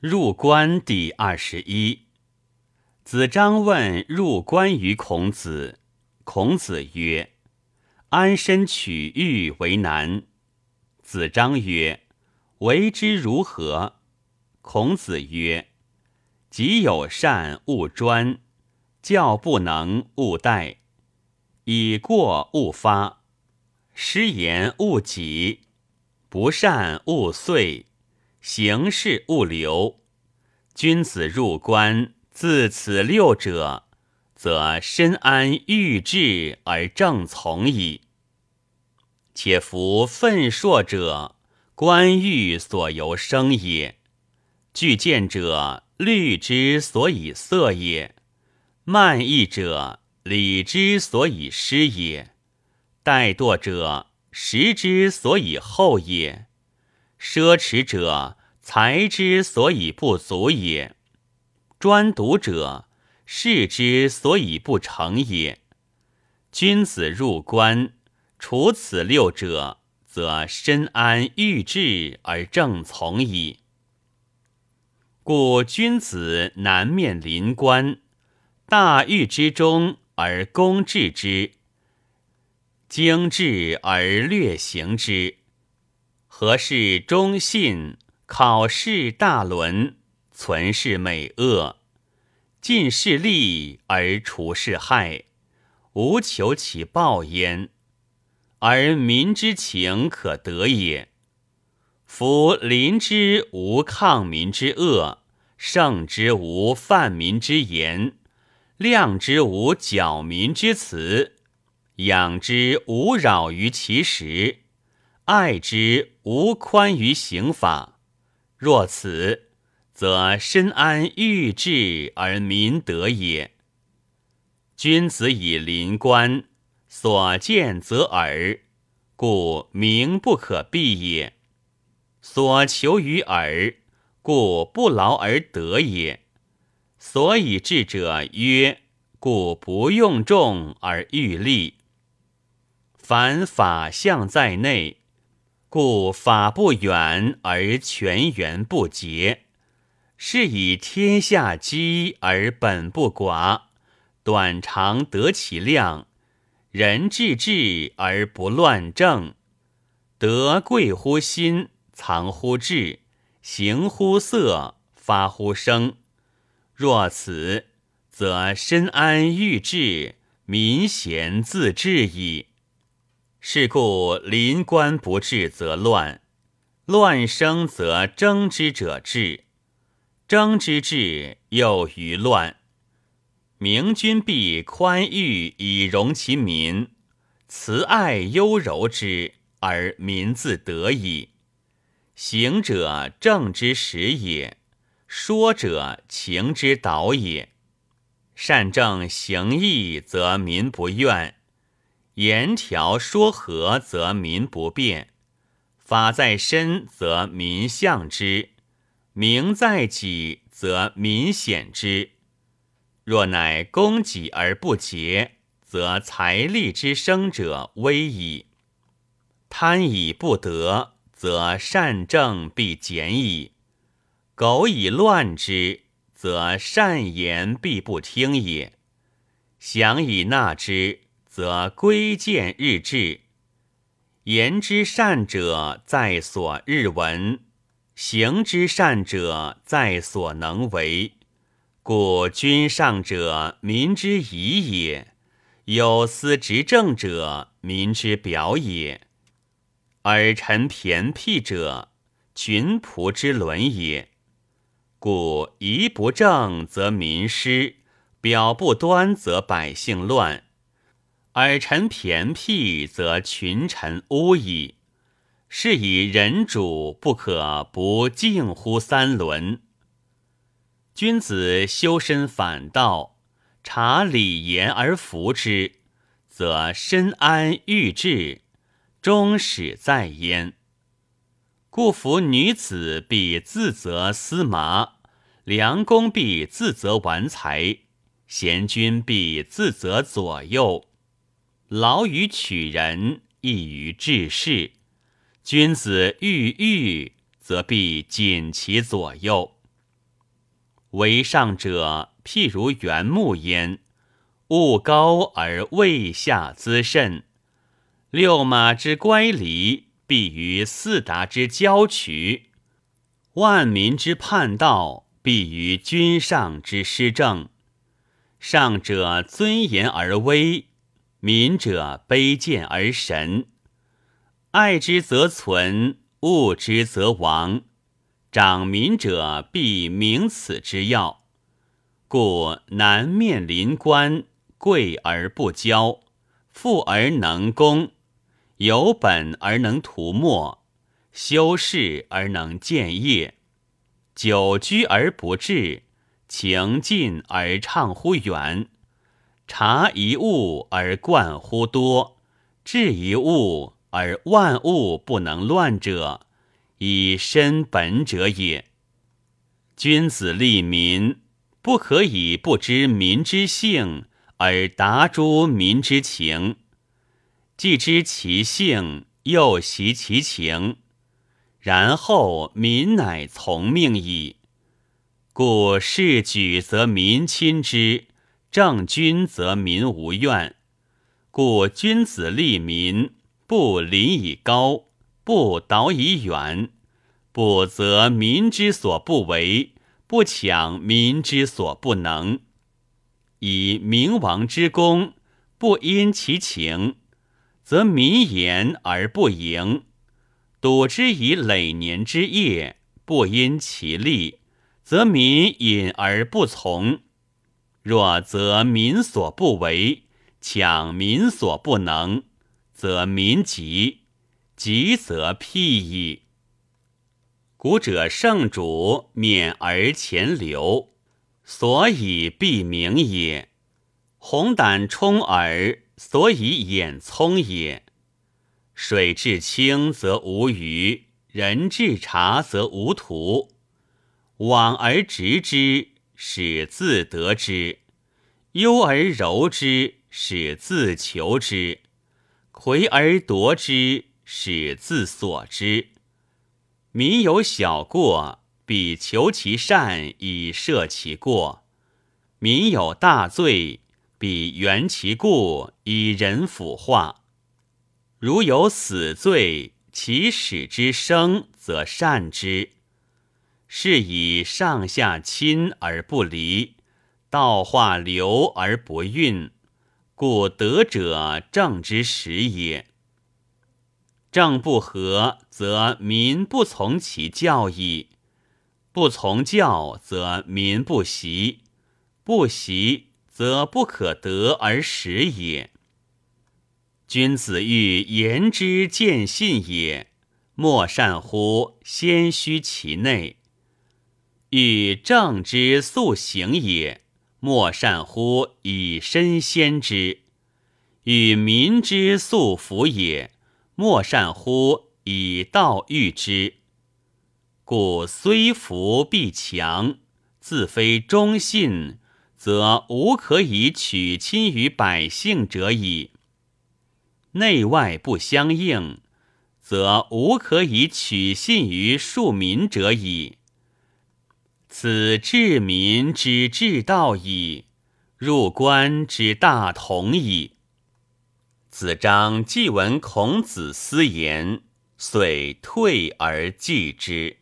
入关第二十一。子张问入关于孔子，孔子曰：“安身取欲为难。”子张曰：“为之如何？”孔子曰：“己有善，勿专；教不能，勿怠；以过勿发；失言勿己；不善勿遂。”行事勿留，君子入关自此六者，则身安欲志而正从矣。且夫愤硕者，官欲所由生也；具见者，虑之所以色也；慢意者，礼之所以失也；怠惰者，食之所以后也。奢侈者，财之所以不足也；专独者，事之所以不成也。君子入关，除此六者，则身安欲志而正从矣。故君子南面临关，大狱之中而攻治之，精治而略行之。何事忠信？考试大伦，存是美恶，尽是利而除是害，无求其报焉。而民之情可得也。夫临之无抗民之恶，胜之无犯民之言，量之无矫民之辞，养之无扰于其实。爱之无宽于刑法，若此，则身安欲治而民得也。君子以临官，所见则耳，故名不可避也；所求于耳，故不劳而得也。所以智者曰：故不用众而欲利。凡法相在内。故法不远而全源不竭，是以天下积而本不寡，短长得其量，人治治而不乱政，德贵乎心，藏乎志，行乎色，发乎声。若此，则身安欲治，民贤自治矣。是故临官不治则乱，乱生则争之者治，争之治又于乱。明君必宽裕以容其民，慈爱优柔之，而民自得矣。行者正之始也，说者情之导也。善正行义，则民不怨。言条说和，则民不变；法在身，则民向之；名在己，则民显之。若乃攻己而不竭，则财力之生者危矣。贪以不得，则善政必减矣。苟以乱之，则善言必不听也。想以纳之。则归见日志，言之善者在所日闻，行之善者在所能为。故君上者，民之仪也；有司执政者，民之表也；尔臣偏僻者，群仆之伦也。故仪不正则民失，表不端则百姓乱。尔臣偏僻，则群臣污矣。是以人主不可不敬乎三伦。君子修身反道，察礼言而服之，则身安欲治，终始在焉。故夫女子必自责司马，良公必自责玩才，贤君必自责左右。劳于取人，易于治世。君子欲欲，则必谨其左右。为上者，譬如原木焉，物高而位下滋甚。六马之乖离，必于四达之交衢；万民之叛道，必于君上之施政。上者尊严而威，民者卑贱而神。爱之则存，恶之则亡。长民者必明此之要，故南面临官，贵而不骄，富而能攻，有本而能图没，修饰而能建业，久居而不滞，情近而畅乎远，察一物而贯乎多，治一物而万物不能乱者。以身本者也。君子利民，不可以不知民之性而达诸民之情；既知其性，又习其情，然后民乃从命矣。故事举则民亲之，正君则民无怨。故君子利民，不临以高。不导以远，不则民之所不为，不抢民之所不能。以明王之功，不因其情，则民言而不盈；笃之以累年之业，不因其利，则民隐而不从。若则民所不为，抢民所不能，则民急。急则辟矣。古者圣主免而前流，所以必明也；红胆充耳，所以眼聪也。水至清则无鱼，人至察则无徒。往而直之，使自得之；忧而柔之，使自求之；魁而夺之。使自所之，民有小过，必求其善以赦其过；民有大罪，必原其故以仁腐化。如有死罪，其使之生，则善之。是以上下亲而不离，道化流而不运，故德者正之始也。政不和，则民不从其教矣；不从教，则民不习；不习，则不可得而始也。君子欲言之见信也，莫善乎先虚其内；欲正之速行也，莫善乎以身先之；与民之速服也。莫善乎以道御之，故虽服必强，自非忠信，则无可以取亲于百姓者矣。内外不相应，则无可以取信于庶民者矣。此治民之治道矣，入关之大同矣。子张既闻孔子私言，遂退而继之。